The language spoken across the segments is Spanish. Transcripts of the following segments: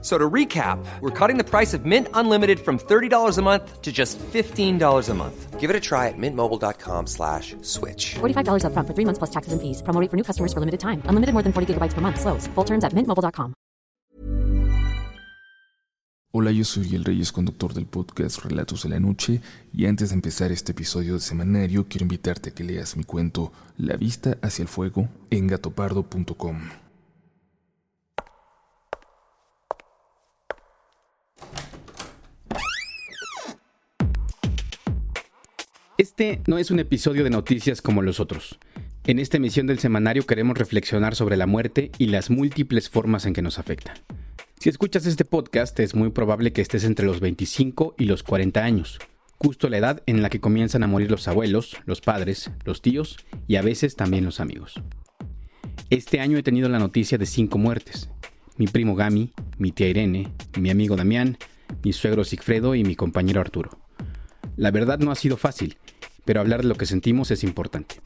So to recap, we're cutting the price of Mint Unlimited from $30 a month to just $15 a month. Give it a try at mintmobile.com slash switch. $45 upfront for three months plus taxes and fees. Promo rate for new customers for limited time. Unlimited more than 40 gigabytes per month. Slows. Full terms at mintmobile.com. Hola, yo soy El Reyes, conductor del podcast Relatos de la Noche, y antes de empezar este episodio de semanario, quiero invitarte a que leas mi cuento La vista hacia el fuego en gatopardo.com. Este no es un episodio de noticias como los otros. En esta emisión del semanario queremos reflexionar sobre la muerte y las múltiples formas en que nos afecta. Si escuchas este podcast es muy probable que estés entre los 25 y los 40 años, justo la edad en la que comienzan a morir los abuelos, los padres, los tíos y a veces también los amigos. Este año he tenido la noticia de cinco muertes. Mi primo Gami, mi tía Irene, mi amigo Damián, mi suegro Sigfredo y mi compañero Arturo. La verdad no ha sido fácil, pero hablar de lo que sentimos es importante.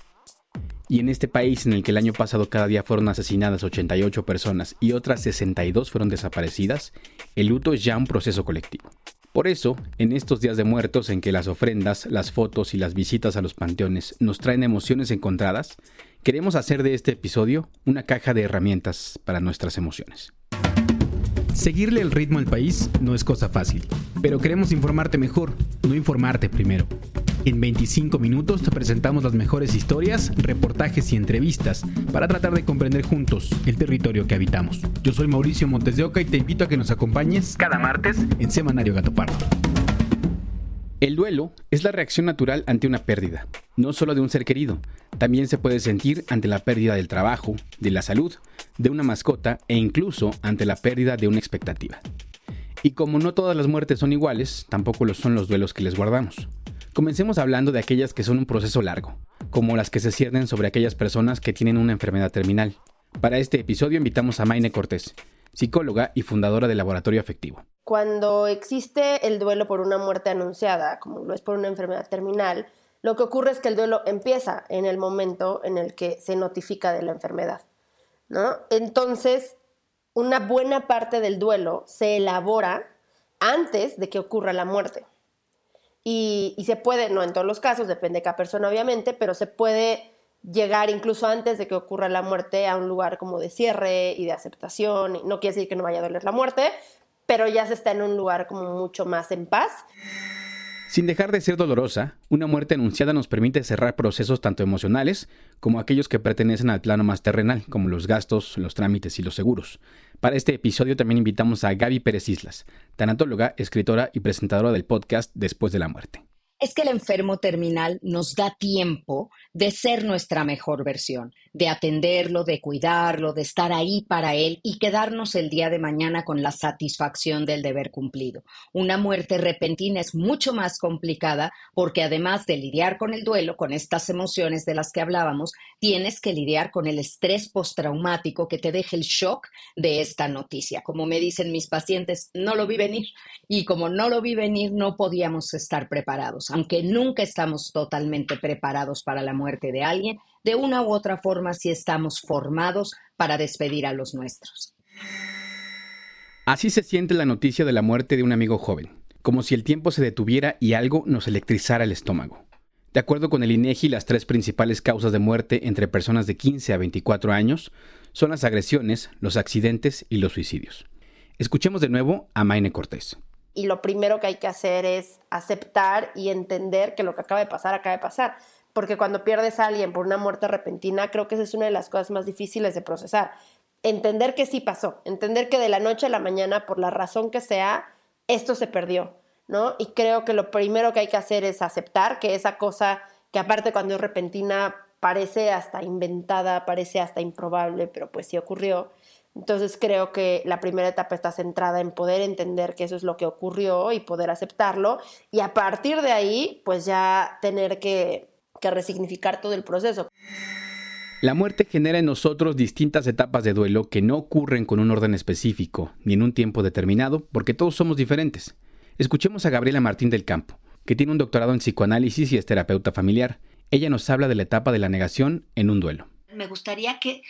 Y en este país en el que el año pasado cada día fueron asesinadas 88 personas y otras 62 fueron desaparecidas, el luto es ya un proceso colectivo. Por eso, en estos días de muertos en que las ofrendas, las fotos y las visitas a los panteones nos traen emociones encontradas, queremos hacer de este episodio una caja de herramientas para nuestras emociones. Seguirle el ritmo al país no es cosa fácil, pero queremos informarte mejor, no informarte primero. En 25 minutos te presentamos las mejores historias, reportajes y entrevistas para tratar de comprender juntos el territorio que habitamos. Yo soy Mauricio Montes de Oca y te invito a que nos acompañes cada martes en Semanario Gato Pardo. El duelo es la reacción natural ante una pérdida, no solo de un ser querido, también se puede sentir ante la pérdida del trabajo, de la salud, de una mascota e incluso ante la pérdida de una expectativa. Y como no todas las muertes son iguales, tampoco lo son los duelos que les guardamos. Comencemos hablando de aquellas que son un proceso largo, como las que se ciernen sobre aquellas personas que tienen una enfermedad terminal. Para este episodio invitamos a Maine Cortés, psicóloga y fundadora del Laboratorio Afectivo. Cuando existe el duelo por una muerte anunciada, como lo es por una enfermedad terminal, lo que ocurre es que el duelo empieza en el momento en el que se notifica de la enfermedad. ¿No? Entonces, una buena parte del duelo se elabora antes de que ocurra la muerte. Y, y, se puede, no en todos los casos, depende de cada persona obviamente, pero se puede llegar incluso antes de que ocurra la muerte a un lugar como de cierre y de aceptación. No quiere decir que no vaya a doler la muerte, pero ya se está en un lugar como mucho más en paz. Sin dejar de ser dolorosa, una muerte anunciada nos permite cerrar procesos tanto emocionales como aquellos que pertenecen al plano más terrenal, como los gastos, los trámites y los seguros. Para este episodio también invitamos a Gaby Pérez Islas, tanatóloga, escritora y presentadora del podcast Después de la muerte es que el enfermo terminal nos da tiempo de ser nuestra mejor versión, de atenderlo, de cuidarlo, de estar ahí para él y quedarnos el día de mañana con la satisfacción del deber cumplido. Una muerte repentina es mucho más complicada porque además de lidiar con el duelo, con estas emociones de las que hablábamos, tienes que lidiar con el estrés postraumático que te deja el shock de esta noticia. Como me dicen mis pacientes, no lo vi venir y como no lo vi venir no podíamos estar preparados aunque nunca estamos totalmente preparados para la muerte de alguien, de una u otra forma sí estamos formados para despedir a los nuestros. Así se siente la noticia de la muerte de un amigo joven, como si el tiempo se detuviera y algo nos electrizara el estómago. De acuerdo con el INEGI, las tres principales causas de muerte entre personas de 15 a 24 años son las agresiones, los accidentes y los suicidios. Escuchemos de nuevo a Maine Cortés y lo primero que hay que hacer es aceptar y entender que lo que acaba de pasar, acaba de pasar. Porque cuando pierdes a alguien por una muerte repentina, creo que esa es una de las cosas más difíciles de procesar. Entender que sí pasó, entender que de la noche a la mañana, por la razón que sea, esto se perdió, ¿no? Y creo que lo primero que hay que hacer es aceptar que esa cosa, que aparte cuando es repentina, parece hasta inventada, parece hasta improbable, pero pues sí ocurrió, entonces creo que la primera etapa está centrada en poder entender que eso es lo que ocurrió y poder aceptarlo y a partir de ahí pues ya tener que, resignificar todo el proceso. La muerte genera en nosotros distintas etapas de duelo que no ocurren con un orden específico ni en un tiempo determinado porque todos somos diferentes. Escuchemos a Gabriela Martín del Campo, que tiene un doctorado en psicoanálisis y es terapeuta familiar. Ella nos habla de la etapa de la negación en un duelo. Me gustaría que,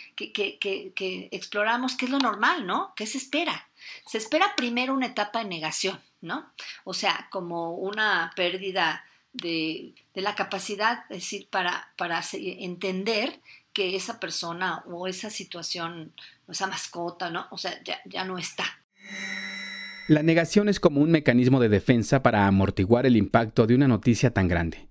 exploráramos qué es lo normal, ¿no? ¿Qué se espera? Se espera primero una etapa de negación, ¿no? O sea, como una pérdida de, la capacidad, es decir, para, para entender que esa persona o esa situación, esa mascota, ¿no? O sea, ya, ya no está. La negación es como un mecanismo de defensa para amortiguar el impacto de una noticia tan grande.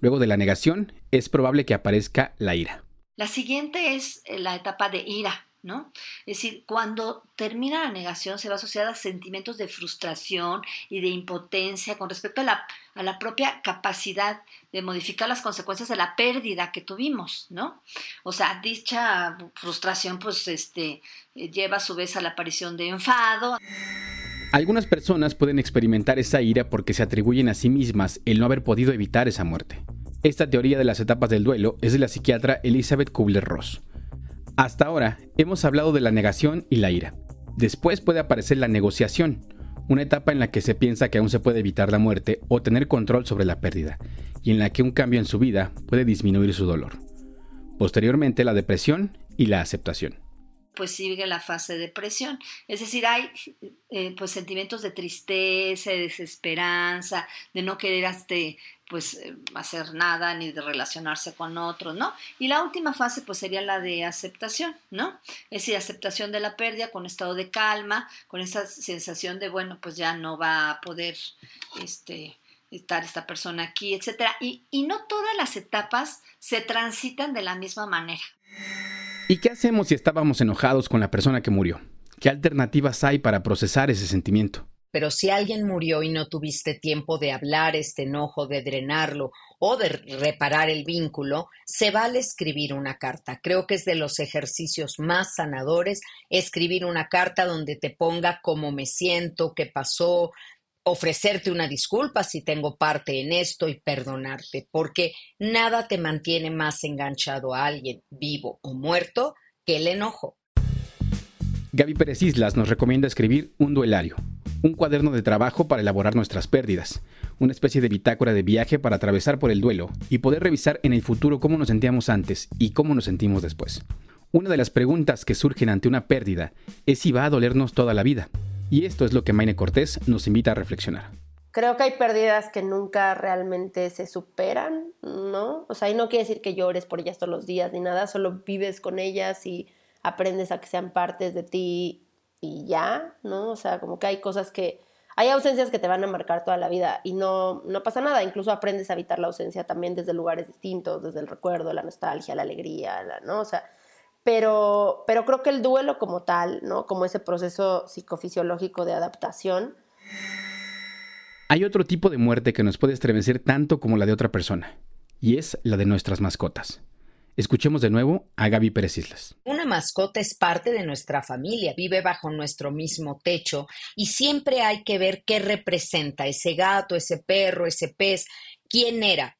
Luego de la negación, es probable que aparezca la ira. La siguiente es eh, la etapa de ira. ¿No? Es decir, cuando termina la negación se va asociada a sentimientos de frustración y de impotencia con respecto a la, a la propia capacidad de modificar las consecuencias de la pérdida que tuvimos, ¿no? O sea, dicha frustración pues este, eh, lleva a su vez a la aparición de enfado. Algunas personas pueden experimentar esa ira porque se atribuyen a sí mismas el no haber podido evitar esa muerte. Esta teoría de las etapas del duelo es de la psiquiatra Elizabeth Kubler-Ross. Hasta ahora hemos hablado de la negación y la ira. Después puede aparecer la negociación, una etapa en la que se piensa que aún se puede evitar la muerte o tener control sobre la pérdida, y en la que un cambio en su vida puede disminuir su dolor. Posteriormente la depresión y la aceptación pues sigue la fase de depresión. Es decir, hay eh, pues sentimientos de tristeza, de desesperanza, de no querer este, pues eh, hacer nada ni de relacionarse con otros, ¿no? Y la última fase pues sería la de aceptación, ¿no? Es decir, aceptación de la pérdida con estado de calma, con esa sensación de, bueno, pues ya no va a poder, este, estar esta persona aquí, etcétera. Y, y no todas las etapas se transitan de la misma manera. ¿Y qué hacemos si estábamos enojados con la persona que murió? ¿Qué alternativas hay para procesar ese sentimiento? Pero si alguien murió y no tuviste tiempo de hablar este enojo, de drenarlo o de reparar el vínculo, se vale escribir una carta. Creo que es de los ejercicios más sanadores escribir una carta donde te ponga cómo me siento, qué pasó, ofrecerte una disculpa si tengo parte en esto y perdonarte, porque nada te mantiene más enganchado a alguien, vivo o muerto, que el enojo. Gaby Pérez Islas nos recomienda escribir un duelario, un cuaderno de trabajo para elaborar nuestras pérdidas, una especie de bitácora de viaje para atravesar por el duelo y poder revisar en el futuro cómo nos sentíamos antes y cómo nos sentimos después. Una de las preguntas que surgen ante una pérdida es si va a dolernos toda la vida. Y esto es lo que Maine Cortés nos invita a reflexionar. Creo que hay pérdidas que nunca realmente se superan, ¿no? O sea, y no quiere decir que llores por ellas todos los días ni nada, solo vives con ellas y aprendes a que sean partes de ti y ya, ¿no? O sea, como que hay cosas que, hay ausencias que te van a marcar toda la vida y no, no pasa nada, incluso aprendes a evitar la ausencia también desde lugares distintos, desde el recuerdo, la nostalgia, la alegría, ¿no? O sea, pero, pero creo que el duelo como tal, ¿no? Como ese proceso psicofisiológico de adaptación. Hay otro tipo de muerte que nos puede estremecer tanto como la de otra persona, y es la de nuestras mascotas. Escuchemos de nuevo a Gaby Pérez Islas. Una mascota es parte de nuestra familia, vive bajo nuestro mismo techo y siempre hay que ver qué representa ese gato, ese perro, ese pez, quién era,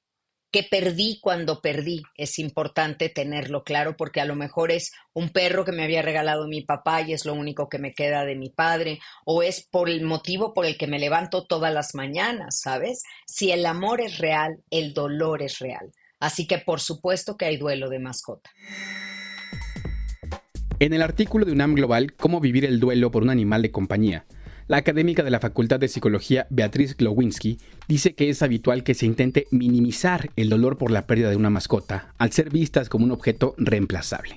que perdí cuando perdí. Es importante tenerlo claro porque a lo mejor es un perro que me había regalado mi papá y es lo único que me queda de mi padre, o es por el motivo por el que me levanto todas las mañanas, ¿sabes? Si el amor es real, el dolor es real. Así que por supuesto que hay duelo de mascota. En el artículo de UNAM Global, Cómo vivir el duelo por un animal de compañía, la académica de la Facultad de Psicología, Beatriz Glowinski, dice que es habitual que se intente minimizar el dolor por la pérdida de una mascota al ser vistas como un objeto reemplazable.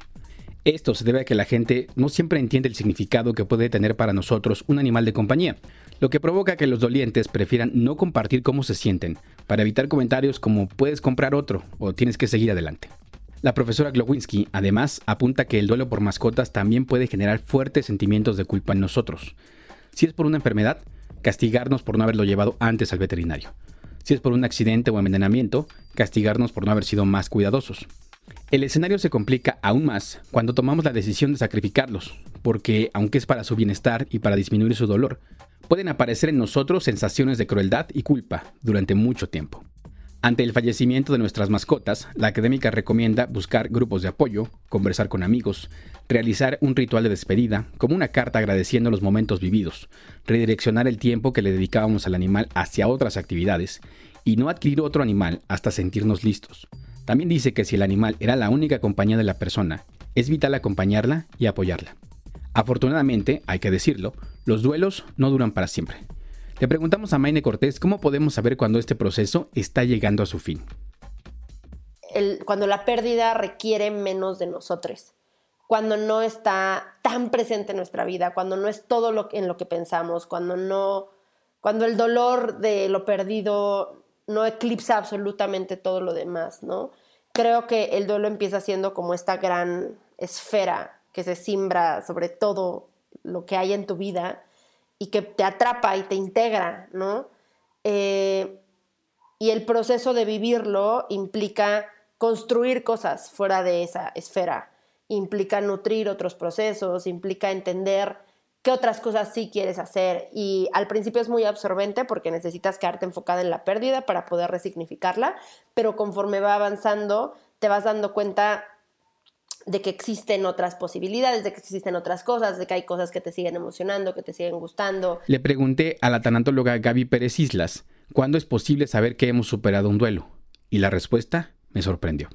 Esto se debe a que la gente no siempre entiende el significado que puede tener para nosotros un animal de compañía, lo que provoca que los dolientes prefieran no compartir cómo se sienten, para evitar comentarios como puedes comprar otro o tienes que seguir adelante. La profesora Glowinski además apunta que el duelo por mascotas también puede generar fuertes sentimientos de culpa en nosotros, si es por una enfermedad, castigarnos por no haberlo llevado antes al veterinario. Si es por un accidente o envenenamiento, castigarnos por no haber sido más cuidadosos. El escenario se complica aún más cuando tomamos la decisión de sacrificarlos, porque aunque es para su bienestar y para disminuir su dolor, pueden aparecer en nosotros sensaciones de crueldad y culpa durante mucho tiempo. Ante el fallecimiento de nuestras mascotas, la académica recomienda buscar grupos de apoyo, conversar con amigos, realizar un ritual de despedida, como una carta agradeciendo los momentos vividos, redireccionar el tiempo que le dedicábamos al animal hacia otras actividades y no adquirir otro animal hasta sentirnos listos. También dice que si el animal era la única compañía de la persona, es vital acompañarla y apoyarla. Afortunadamente, hay que decirlo, los duelos no duran para siempre. Le preguntamos a Maine Cortés cómo podemos saber cuando este proceso está llegando a su fin. cuando la pérdida requiere menos de nosotros, cuando no está tan presente en nuestra vida, cuando no es todo lo, en lo que pensamos, cuando no, cuando el dolor de lo perdido no eclipsa absolutamente todo lo demás, ¿no? Creo que el duelo empieza siendo como esta gran esfera que se simbra sobre todo lo que hay en tu vida y que te atrapa y te integra, ¿no? Eh, y el proceso de vivirlo implica construir cosas fuera de esa esfera, implica nutrir otros procesos, implica entender qué otras cosas sí quieres hacer. Y al principio es muy absorbente porque necesitas quedarte enfocada en la pérdida para poder resignificarla, pero conforme va avanzando te vas dando cuenta de que existen otras posibilidades, de que existen otras cosas, de que hay cosas que te siguen emocionando, que te siguen gustando. Le pregunté a la tanatóloga Gaby Pérez Islas cuándo es posible saber que hemos superado un duelo, y la respuesta me sorprendió.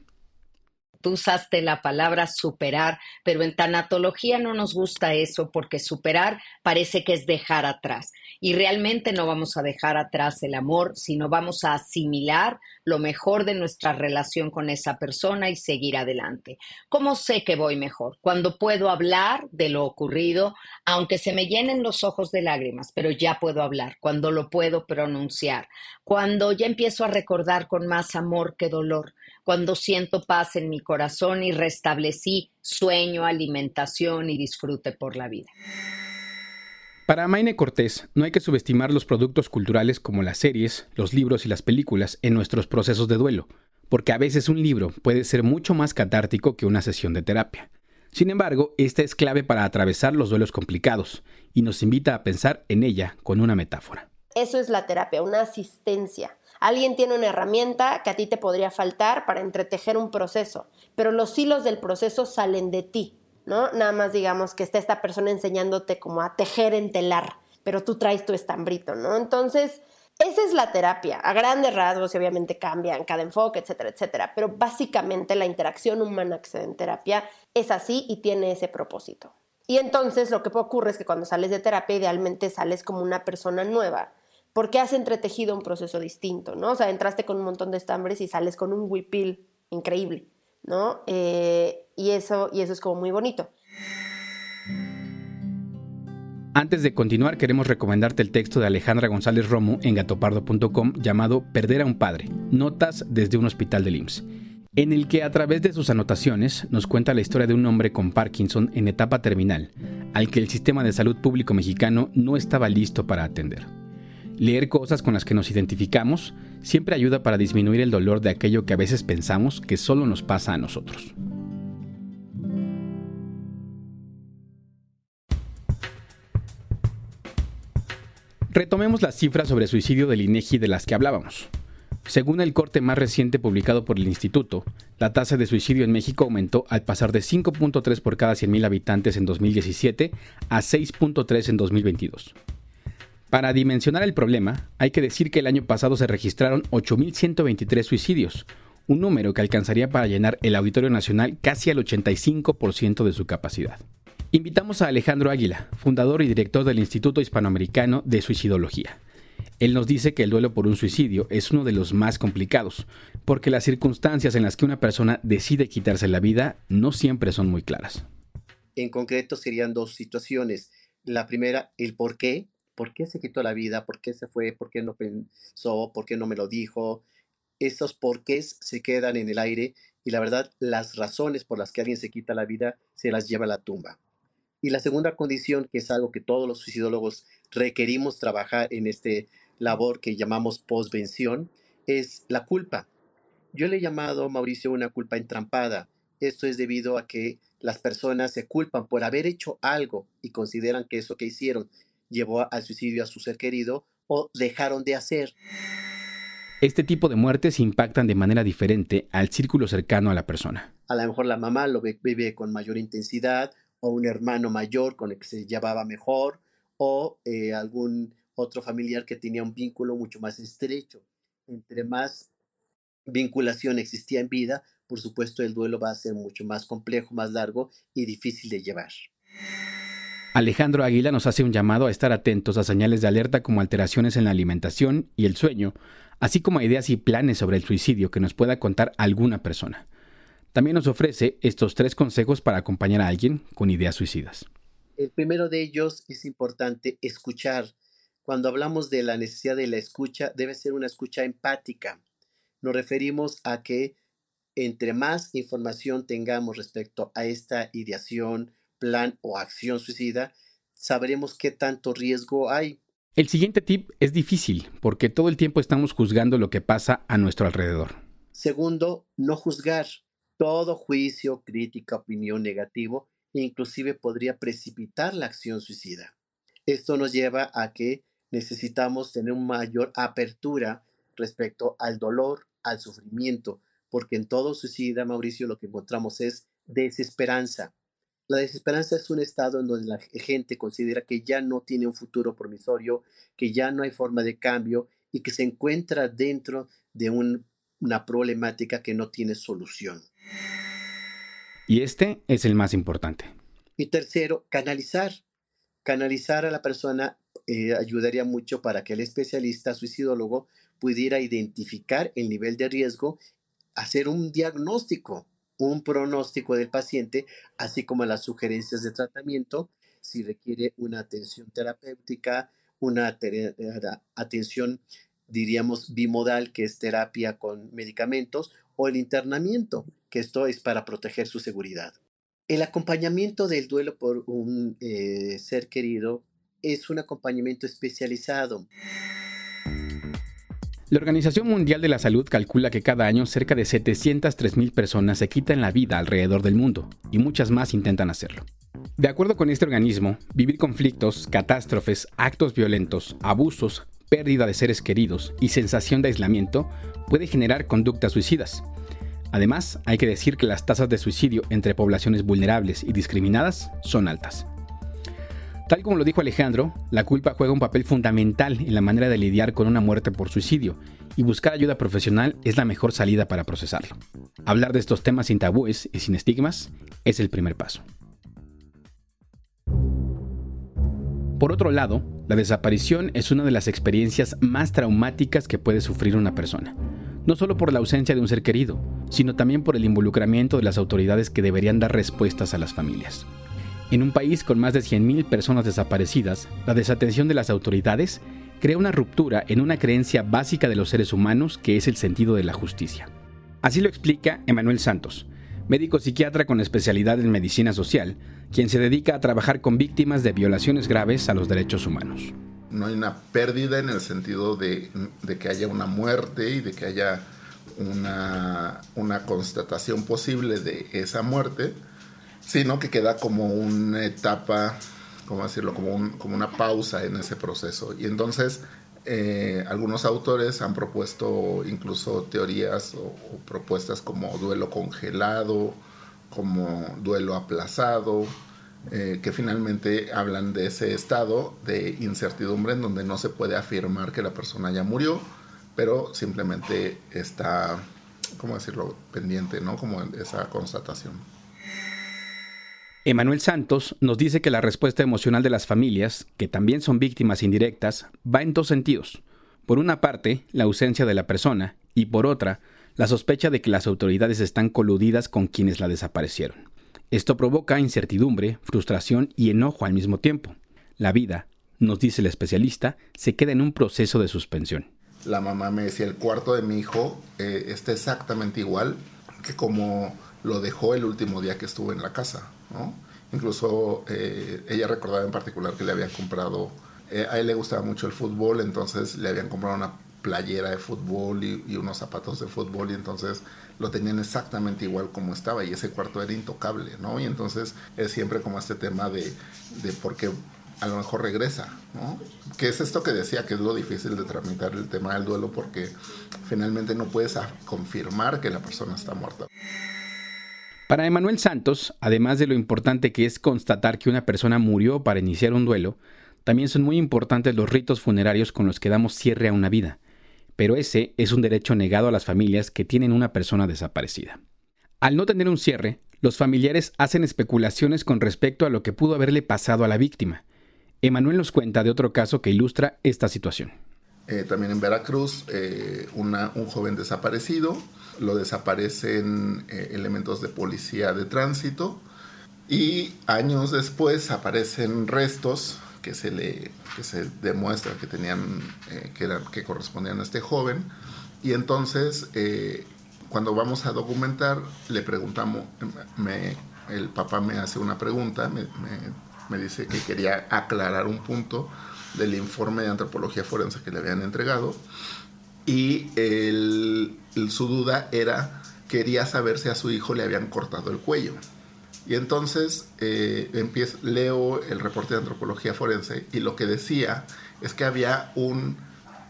Tú usaste la palabra superar, pero en tanatología no nos gusta eso porque superar parece que es dejar atrás. Y realmente no vamos a dejar atrás el amor, sino vamos a asimilar lo mejor de nuestra relación con esa persona y seguir adelante. ¿Cómo sé que voy mejor? Cuando puedo hablar de lo ocurrido, aunque se me llenen los ojos de lágrimas, pero ya puedo hablar, cuando lo puedo pronunciar, cuando ya empiezo a recordar con más amor que dolor, cuando siento paz en mi corazón y restablecí sueño, alimentación y disfrute por la vida. Para Maine Cortés, no hay que subestimar los productos culturales como las series, los libros y las películas en nuestros procesos de duelo, porque a veces un libro puede ser mucho más catártico que una sesión de terapia. Sin embargo, esta es clave para atravesar los duelos complicados y nos invita a pensar en ella con una metáfora. Eso es la terapia, una asistencia. Alguien tiene una herramienta que a ti te podría faltar para entretejer un proceso, pero los hilos del proceso salen de ti, ¿no? Nada más digamos que está esta persona enseñándote como a tejer en telar, pero tú traes tu estambrito, ¿no? Entonces, esa es la terapia. A grandes rasgos y obviamente cambian cada enfoque, etcétera, etcétera, pero básicamente la interacción humana que se da en terapia es así y tiene ese propósito. Y entonces lo que ocurre es que cuando sales de terapia idealmente sales como una persona nueva porque has entretejido un proceso distinto, ¿no? O sea, entraste con un montón de estambres y sales con un huipil increíble, ¿no? Eh, y, eso, y eso es como muy bonito. Antes de continuar, queremos recomendarte el texto de Alejandra González Romo en gatopardo.com llamado Perder a un padre, notas desde un hospital de IMSS, en el que a través de sus anotaciones nos cuenta la historia de un hombre con Parkinson en etapa terminal, al que el sistema de salud público mexicano no estaba listo para atender. Leer cosas con las que nos identificamos siempre ayuda para disminuir el dolor de aquello que a veces pensamos que solo nos pasa a nosotros. Retomemos las cifras sobre suicidio del INEGI de las que hablábamos. Según el corte más reciente publicado por el instituto, la tasa de suicidio en México aumentó al pasar de 5.3 por cada 100.000 habitantes en 2017 a 6.3 en 2022. Para dimensionar el problema, hay que decir que el año pasado se registraron 8.123 suicidios, un número que alcanzaría para llenar el Auditorio Nacional casi al 85% de su capacidad. Invitamos a Alejandro Águila, fundador y director del Instituto Hispanoamericano de Suicidología. Él nos dice que el duelo por un suicidio es uno de los más complicados, porque las circunstancias en las que una persona decide quitarse la vida no siempre son muy claras. En concreto serían dos situaciones. La primera, el por qué, ¿Por qué se quitó la vida? ¿Por qué se fue? ¿Por qué no pensó? ¿Por qué no me lo dijo? Estos porqués se quedan en el aire y la verdad, las razones por las que alguien se quita la vida se las lleva a la tumba. Y la segunda condición, que es algo que todos los suicidólogos requerimos trabajar en este labor que llamamos posvención, es la culpa. Yo le he llamado, Mauricio, una culpa entrampada. Esto es debido a que las personas se culpan por haber hecho algo y consideran que eso que hicieron llevó al suicidio a su ser querido o dejaron de hacer. Este tipo de muertes impactan de manera diferente al círculo cercano a la persona. A lo mejor la mamá lo vive con mayor intensidad, o un hermano mayor con el que se llevaba mejor, o eh, algún otro familiar que tenía un vínculo mucho más estrecho. Entre más vinculación existía en vida, por supuesto el duelo va a ser mucho más complejo, más largo y difícil de llevar. Alejandro Aguila nos hace un llamado a estar atentos a señales de alerta como alteraciones en la alimentación y el sueño, así como a ideas y planes sobre el suicidio que nos pueda contar alguna persona. También nos ofrece estos tres consejos para acompañar a alguien con ideas suicidas. El primero de ellos es importante escuchar. Cuando hablamos de la necesidad de la escucha, debe ser una escucha empática. Nos referimos a que entre más información tengamos respecto a esta ideación, plan o acción suicida, sabremos qué tanto riesgo hay. El siguiente tip es difícil porque todo el tiempo estamos juzgando lo que pasa a nuestro alrededor. Segundo, no juzgar. Todo juicio, crítica, opinión negativo inclusive podría precipitar la acción suicida. Esto nos lleva a que necesitamos tener una mayor apertura respecto al dolor, al sufrimiento, porque en todo suicida, Mauricio, lo que encontramos es desesperanza. La desesperanza es un estado en donde la gente considera que ya no tiene un futuro promisorio, que ya no hay forma de cambio y que se encuentra dentro de una problemática que no tiene solución. Y este es el más importante. Y tercero, canalizar. Canalizar a la persona eh, ayudaría mucho para que el especialista suicidólogo pudiera identificar el nivel de riesgo, hacer un diagnóstico, un pronóstico del paciente, así como las sugerencias de tratamiento, si requiere una atención terapéutica, una atención, diríamos, bimodal, que es terapia con medicamentos, o el internamiento, que esto es para proteger su seguridad. El acompañamiento del duelo por un eh, ser querido es un acompañamiento especializado. La Organización Mundial de la Salud calcula que cada año cerca de 703 personas se quitan la vida alrededor del mundo y muchas más intentan hacerlo. De acuerdo con este organismo, vivir conflictos, catástrofes, actos violentos, abusos, pérdida de seres queridos y sensación de aislamiento puede generar conductas suicidas. Además, hay que decir que las tasas de suicidio entre poblaciones vulnerables y discriminadas son altas. Tal como lo dijo Alejandro, la culpa juega un papel fundamental en la manera de lidiar con una muerte por suicidio y buscar ayuda profesional es la mejor salida para procesarlo. Hablar de estos temas sin tabúes y sin estigmas es el primer paso. Por otro lado, la desaparición es una de las experiencias más traumáticas que puede sufrir una persona no solo por la ausencia de un ser querido, sino también por el involucramiento de las autoridades que deberían dar respuestas a las familias. En un país con más de 100.000 personas desaparecidas, la desatención de las autoridades crea una ruptura en una creencia básica de los seres humanos que es el sentido de la justicia. Así lo explica Emanuel Santos, médico psiquiatra con especialidad en medicina social, quien se dedica a trabajar con víctimas de violaciones graves a los derechos humanos no hay una pérdida en el sentido de, que haya una muerte y de que haya una, constatación posible de esa muerte, sino que queda como una etapa, ¿cómo decirlo?, como, como una pausa en ese proceso. Y entonces eh, algunos autores han propuesto incluso teorías o, propuestas como duelo congelado, como duelo aplazado, eh, que finalmente hablan de ese estado de incertidumbre en donde no se puede afirmar que la persona ya murió, pero simplemente está, ¿cómo decirlo?, pendiente, ¿no? Como esa constatación. Emanuel Santos nos dice que la respuesta emocional de las familias, que también son víctimas indirectas, va en dos sentidos. Por una parte, la ausencia de la persona, y por otra, la sospecha de que las autoridades están coludidas con quienes la desaparecieron. Esto provoca incertidumbre, frustración y enojo al mismo tiempo. La vida, nos dice el especialista, se queda en un proceso de suspensión. La mamá me decía, el cuarto de mi hijo eh, está exactamente igual que como lo dejó el último día que estuvo en la casa. Incluso eh, ella recordaba en particular que le habían comprado, eh, a él le gustaba mucho el fútbol, entonces le habían comprado una playera de fútbol y, unos zapatos de fútbol y entonces lo tenían exactamente igual como estaba y ese cuarto era intocable, ¿no? Y entonces es siempre como este tema de, de por qué a lo mejor regresa, ¿no? Que es esto que decía que es lo difícil de tramitar el tema del duelo porque finalmente no puedes confirmar que la persona está muerta. Para Emanuel Santos, además de lo importante que es constatar que una persona murió para iniciar un duelo, también son muy importantes los ritos funerarios con los que damos cierre a una vida. Pero ese es un derecho negado a las familias que tienen una persona desaparecida. Al no tener un cierre, los familiares hacen especulaciones con respecto a lo que pudo haberle pasado a la víctima. Emanuel nos cuenta de otro caso que ilustra esta situación. Eh, también en Veracruz, eh, un joven desaparecido, lo desaparecen eh, elementos de policía de tránsito y años después aparecen restos que se le se demuestra que tenían que, que correspondían a este joven. Y entonces cuando vamos a documentar le preguntamos el papá me hace una pregunta me, me dice que quería aclarar un punto del informe de antropología forense que le habían entregado y su duda era, quería saber si a su hijo le habían cortado el cuello. Y entonces eh, empiezo, leo el reporte de antropología forense y lo que decía es que había un,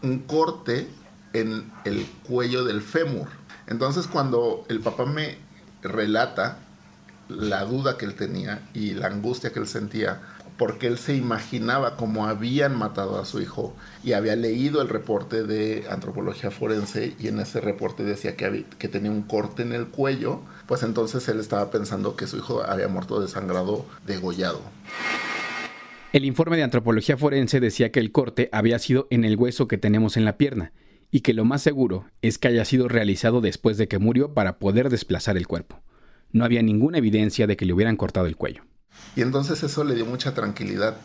un corte en el cuello del fémur. Entonces cuando el papá me relata la duda que él tenía y la angustia que él sentía porque él se imaginaba cómo habían matado a su hijo y había leído el reporte de antropología forense y en ese reporte decía que, que tenía un corte en el cuello, pues entonces él estaba pensando que su hijo había muerto desangrado, degollado. El informe de antropología forense decía que el corte había sido en el hueso que tenemos en la pierna y que lo más seguro es que haya sido realizado después de que murió para poder desplazar el cuerpo. No había ninguna evidencia de que le hubieran cortado el cuello. Y entonces eso le dio mucha tranquilidad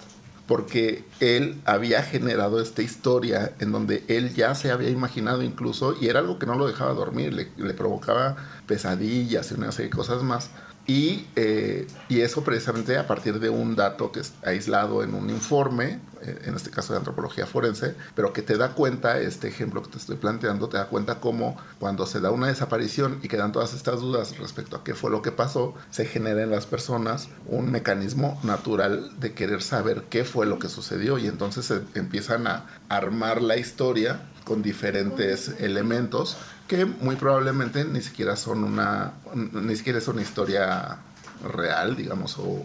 porque él había generado esta historia en donde él ya se había imaginado incluso, y era algo que no lo dejaba dormir, le, provocaba pesadillas y una serie de cosas más, eh, y, eso precisamente a partir de un dato que es aislado en un informe, eh, en este caso de antropología forense, pero que te da cuenta, este ejemplo que te estoy planteando, te da cuenta cómo cuando se da una desaparición y quedan todas estas dudas respecto a qué fue lo que pasó, se genera en las personas un mecanismo natural de querer saber qué fue lo que sucedió. Y entonces se empiezan a armar la historia con diferentes elementos que muy probablemente ni siquiera son una, ni siquiera es una historia real, digamos, o,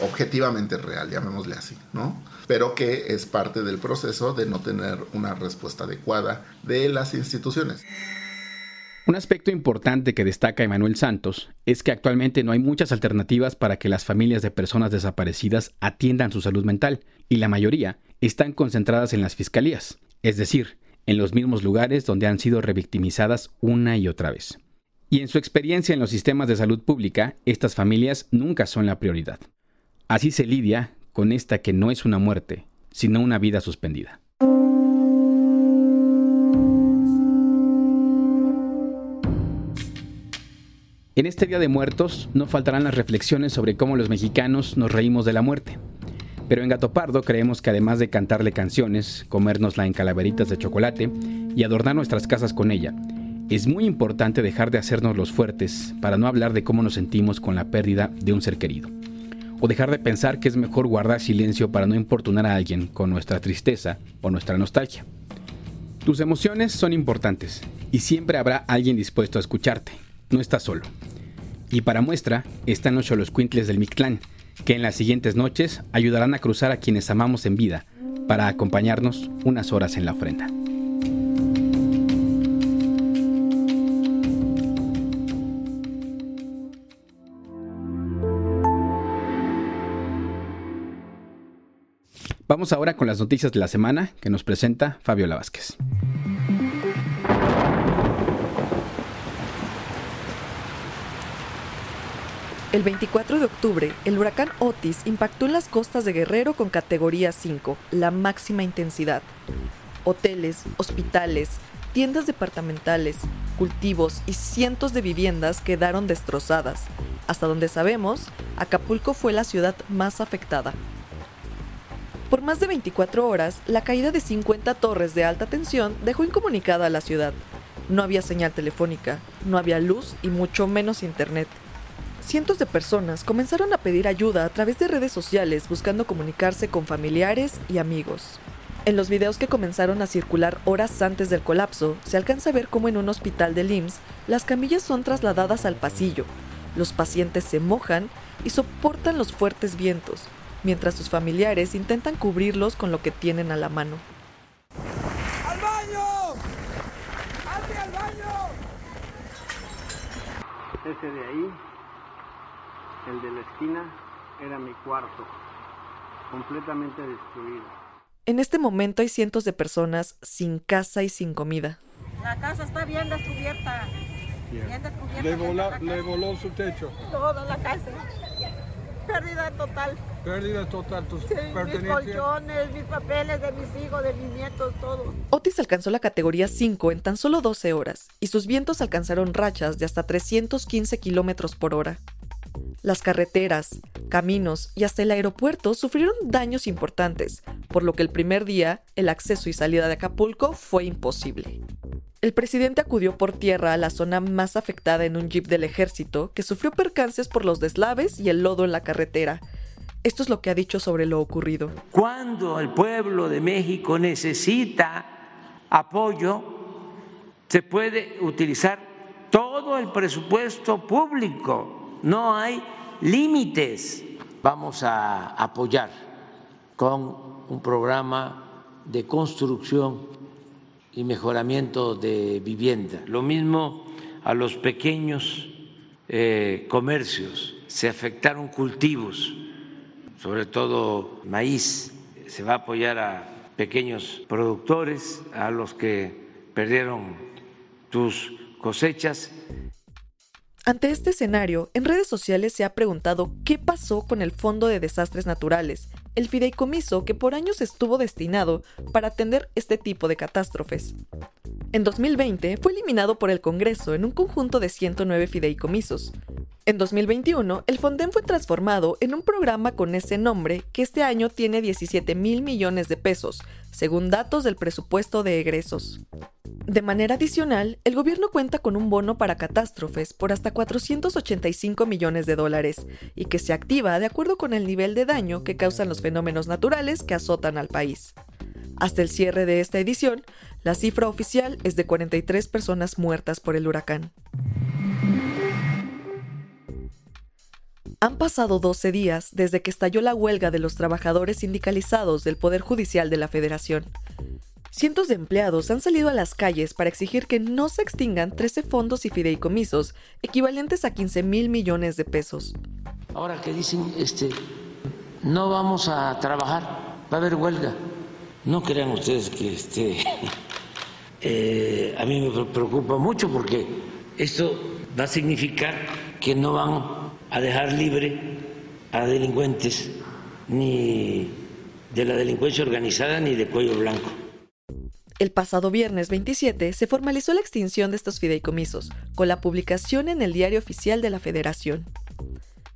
objetivamente real, llamémosle así, ¿no? Pero que es parte del proceso de no tener una respuesta adecuada de las instituciones. Un aspecto importante que destaca Emanuel Santos es que actualmente no hay muchas alternativas para que las familias de personas desaparecidas atiendan su salud mental y la mayoría están concentradas en las fiscalías, es decir, en los mismos lugares donde han sido revictimizadas una y otra vez. Y en su experiencia en los sistemas de salud pública, estas familias nunca son la prioridad. Así se lidia con esta que no es una muerte, sino una vida suspendida. En este Día de Muertos no faltarán las reflexiones sobre cómo los mexicanos nos reímos de la muerte. Pero en Gato Pardo creemos que además de cantarle canciones, comérnosla en calaveritas de chocolate y adornar nuestras casas con ella, es muy importante dejar de hacernos los fuertes para no hablar de cómo nos sentimos con la pérdida de un ser querido. O dejar de pensar que es mejor guardar silencio para no importunar a alguien con nuestra tristeza o nuestra nostalgia. Tus emociones son importantes y siempre habrá alguien dispuesto a escucharte. No estás solo. Y para muestra están los Quintles del Mictlán, que en las siguientes noches ayudarán a cruzar a quienes amamos en vida para acompañarnos unas horas en la ofrenda. Vamos ahora con las noticias de la semana que nos presenta Fabiola Vázquez. El 24 de octubre, el huracán Otis impactó en las costas de Guerrero con categoría 5, la máxima intensidad. Hoteles, hospitales, tiendas departamentales, cultivos y cientos de viviendas quedaron destrozadas. Hasta donde sabemos, Acapulco fue la ciudad más afectada. Por más de 24 horas, la caída de 50 torres de alta tensión dejó incomunicada a la ciudad. No había señal telefónica, no había luz y mucho menos internet. Cientos de personas comenzaron a pedir ayuda a través de redes sociales buscando comunicarse con familiares y amigos. En los videos que comenzaron a circular horas antes del colapso, se alcanza a ver cómo en un hospital de IMSS las camillas son trasladadas al pasillo, los pacientes se mojan y soportan los fuertes vientos, mientras sus familiares intentan cubrirlos con lo que tienen a la mano. ¡Al baño! al baño! Ese de ahí, el de la esquina, era mi cuarto, completamente destruido. En este momento hay cientos de personas sin casa y sin comida. La casa está bien descubierta. Bien descubierta. Le, voló, le voló su techo. Toda la casa. Pérdida total. Pérdida total, tus sí, Mis colchones, mis papeles de mis hijos, de mis nietos, todo. Otis alcanzó la categoría 5 en tan solo 12 horas y sus vientos alcanzaron rachas de hasta 315 kilómetros por hora. Las carreteras, caminos y hasta el aeropuerto sufrieron daños importantes, por lo que el primer día el acceso y salida de Acapulco fue imposible. El presidente acudió por tierra a la zona más afectada en un jeep del ejército que sufrió percances por los deslaves y el lodo en la carretera. Esto es lo que ha dicho sobre lo ocurrido. Cuando el pueblo de México necesita apoyo, se puede utilizar todo el presupuesto público. No hay límites. Vamos a apoyar con un programa de construcción y mejoramiento de vivienda. Lo mismo a los pequeños eh, comercios. Se afectaron cultivos, sobre todo maíz. Se va a apoyar a pequeños productores, a los que perdieron tus cosechas. Ante este escenario, en redes sociales se ha preguntado qué pasó con el Fondo de Desastres Naturales el fideicomiso que por años estuvo destinado para atender este tipo de catástrofes. En 2020 fue eliminado por el Congreso en un conjunto de 109 fideicomisos. En 2021, el Fonden fue transformado en un programa con ese nombre que este año tiene 17 mil millones de pesos, según datos del presupuesto de egresos. De manera adicional, el gobierno cuenta con un bono para catástrofes por hasta 485 millones de dólares y que se activa de acuerdo con el nivel de daño que causan los fenómenos naturales que azotan al país. Hasta el cierre de esta edición, la cifra oficial es de 43 personas muertas por el huracán. Han pasado 12 días desde que estalló la huelga de los trabajadores sindicalizados del Poder Judicial de la Federación. Cientos de empleados han salido a las calles para exigir que no se extingan 13 fondos y fideicomisos equivalentes a 15 mil millones de pesos. Ahora que dicen, este, no vamos a trabajar, va a haber huelga. No crean ustedes que este, eh, a mí me preocupa mucho porque esto va a significar que no van a dejar libre a delincuentes ni de la delincuencia organizada ni de cuello blanco. El pasado viernes 27 se formalizó la extinción de estos fideicomisos, con la publicación en el Diario Oficial de la Federación.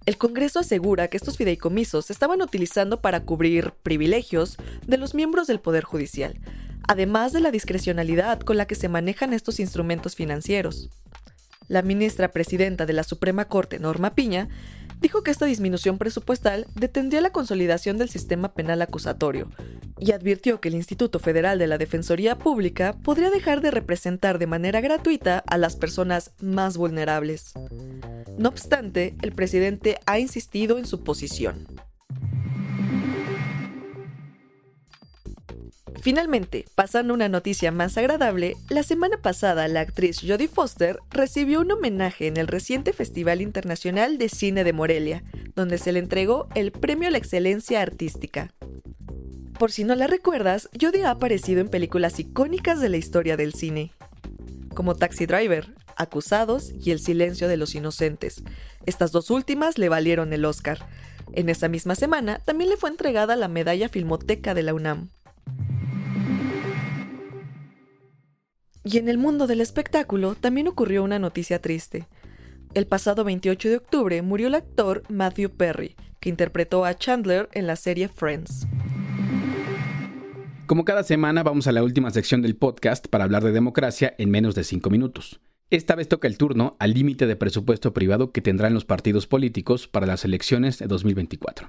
El Congreso asegura que estos fideicomisos se estaban utilizando para cubrir privilegios de los miembros del Poder Judicial, además de la discrecionalidad con la que se manejan estos instrumentos financieros. La ministra presidenta de la Suprema Corte, Norma Piña, dijo que esta disminución presupuestal detendría la consolidación del sistema penal acusatorio y advirtió que el Instituto Federal de la Defensoría Pública podría dejar de representar de manera gratuita a las personas más vulnerables. No obstante, el presidente ha insistido en su posición. Finalmente, pasando una noticia más agradable, la semana pasada la actriz Jodie Foster recibió un homenaje en el reciente Festival Internacional de Cine de Morelia, donde se le entregó el Premio a la Excelencia Artística. Por si no la recuerdas, Jodie ha aparecido en películas icónicas de la historia del cine, como Taxi Driver, Acusados y El Silencio de los Inocentes. Estas dos últimas le valieron el Oscar. En esa misma semana también le fue entregada la medalla Filmoteca de la UNAM. Y en el mundo del espectáculo también ocurrió una noticia triste. El pasado 28 de octubre murió el actor Matthew Perry, que interpretó a Chandler en la serie Friends. Como cada semana vamos a la última sección del podcast para hablar de democracia en menos de 5 minutos. Esta vez toca el turno al límite de presupuesto privado que tendrán los partidos políticos para las elecciones de 2024.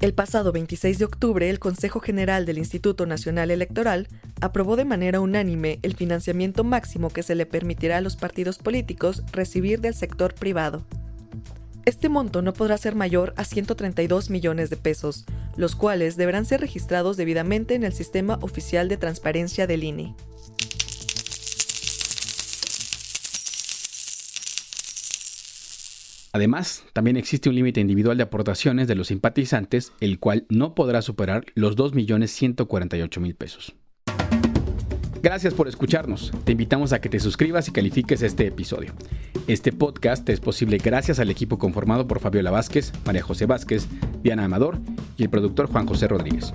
El pasado 26 de octubre, el Consejo General del Instituto Nacional Electoral aprobó de manera unánime el financiamiento máximo que se le permitirá a los partidos políticos recibir del sector privado. Este monto no podrá ser mayor a 132 millones de pesos, los cuales deberán ser registrados debidamente en el Sistema Oficial de Transparencia del INE. Además, también existe un límite individual de aportaciones de los simpatizantes, el cual no podrá superar los 2.148.000 pesos. Gracias por escucharnos. Te invitamos a que te suscribas y califiques este episodio. Este podcast es posible gracias al equipo conformado por Fabiola Vázquez, María José Vázquez, Diana Amador y el productor Juan José Rodríguez.